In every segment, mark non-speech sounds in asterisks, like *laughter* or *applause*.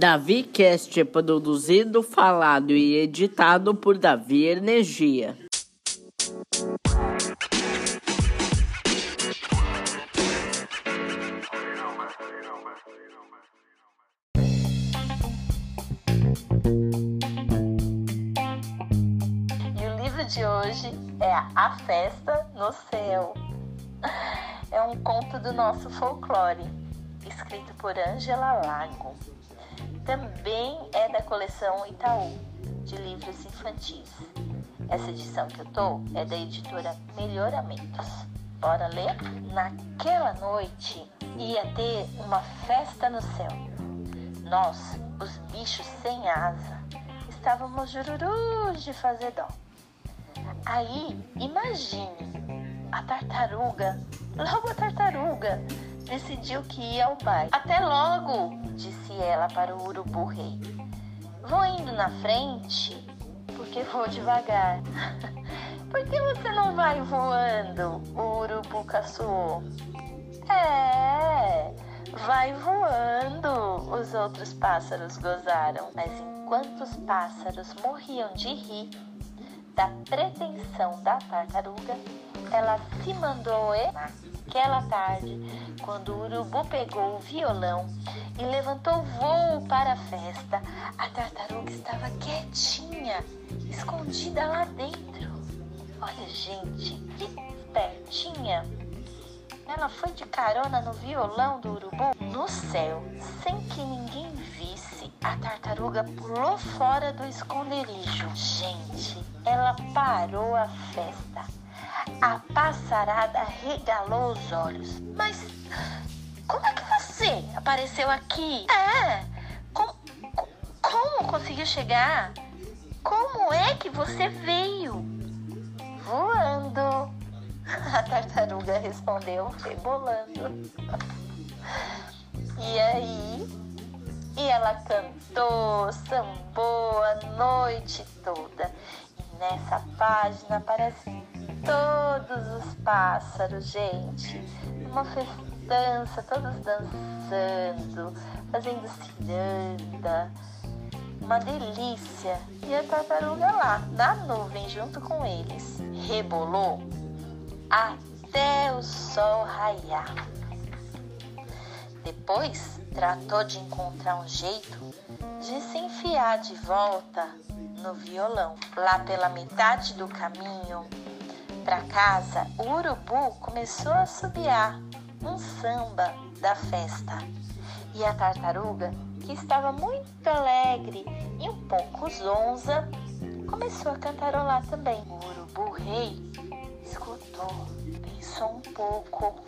Davi Cast é produzido, falado e editado por Davi Energia. E o livro de hoje é A Festa no Céu. É um conto do nosso folclore, escrito por Angela Lago. Também é da coleção Itaú, de livros infantis. Essa edição que eu tô é da editora Melhoramentos. Bora ler? Naquela noite ia ter uma festa no céu. Nós, os bichos sem asa, estávamos jururus de fazer dó. Aí, imagine, a tartaruga, logo a tartaruga, decidiu que ia ao baile. Até logo, disse ela para o urubu rei. Vou indo na frente, porque vou devagar. *laughs* Por que você não vai voando? O urubu caçoou. É, vai voando, os outros pássaros gozaram. Mas enquanto os pássaros morriam de rir da pretensão da tartaruga, ela se mandou e naquela tarde, quando o urubu pegou o violão e levantou voo para a festa, a tartaruga estava quietinha, escondida lá dentro. Olha, gente, que espertinha! Ela foi de carona no violão do urubu no céu, sem que ninguém visse. A tartaruga pulou fora do esconderijo. Gente, ela parou a festa. A passarada regalou os olhos. Mas como é que você apareceu aqui? É, como, como conseguiu chegar? Como é que você veio? Voando. *laughs* A tartaruga respondeu, rebolando. *laughs* E aí? E ela cantou, sambou a noite toda. E nessa página aparecem todos os pássaros, gente. Uma festança, todos dançando, fazendo ciranda. Uma delícia. E a tartaruga lá, na nuvem, junto com eles. Rebolou até o sol raiar. Depois tratou de encontrar um jeito de se enfiar de volta no violão. Lá pela metade do caminho para casa, o urubu começou a subiar um samba da festa. E a tartaruga, que estava muito alegre e um pouco zonza, começou a cantarolar também. O urubu rei escutou, pensou um pouco,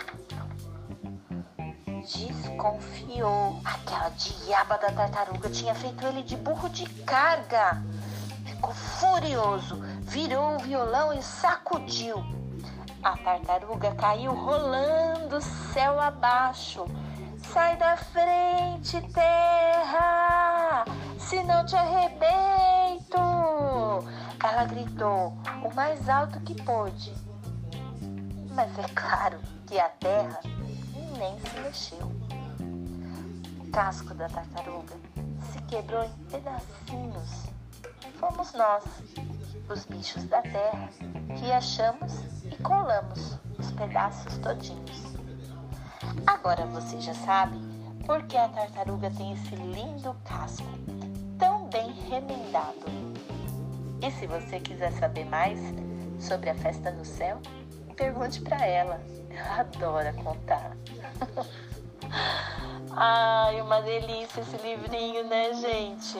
desconfiou. Aquela diaba da tartaruga tinha feito ele de burro de carga. Ficou furioso, virou o violão e sacudiu. A tartaruga caiu rolando céu abaixo. Sai da frente, terra! Senão te arrebento! Ela gritou o mais alto que pôde. Mas é claro que a terra nem se mexeu. O casco da tartaruga se quebrou em pedacinhos. Fomos nós, os bichos da terra, que achamos e colamos os pedaços todinhos. Agora você já sabe por que a tartaruga tem esse lindo casco tão bem remendado. E se você quiser saber mais sobre a festa no céu, pergunte para ela. Ela adora contar. *laughs* Ai, uma delícia esse livrinho, né, gente?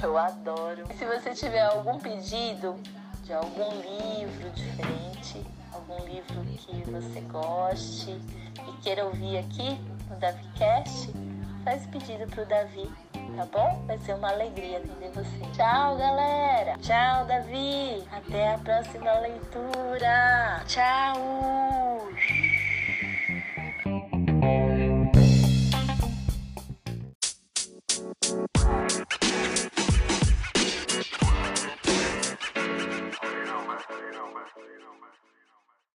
Eu adoro. E se você tiver algum pedido de algum livro diferente, algum livro que você goste e queira ouvir aqui no DaviCast, faz pedido pro Davi, tá bom? Vai ser uma alegria atender você. Tchau, galera! Tchau, Davi! Até a próxima leitura! Tchau!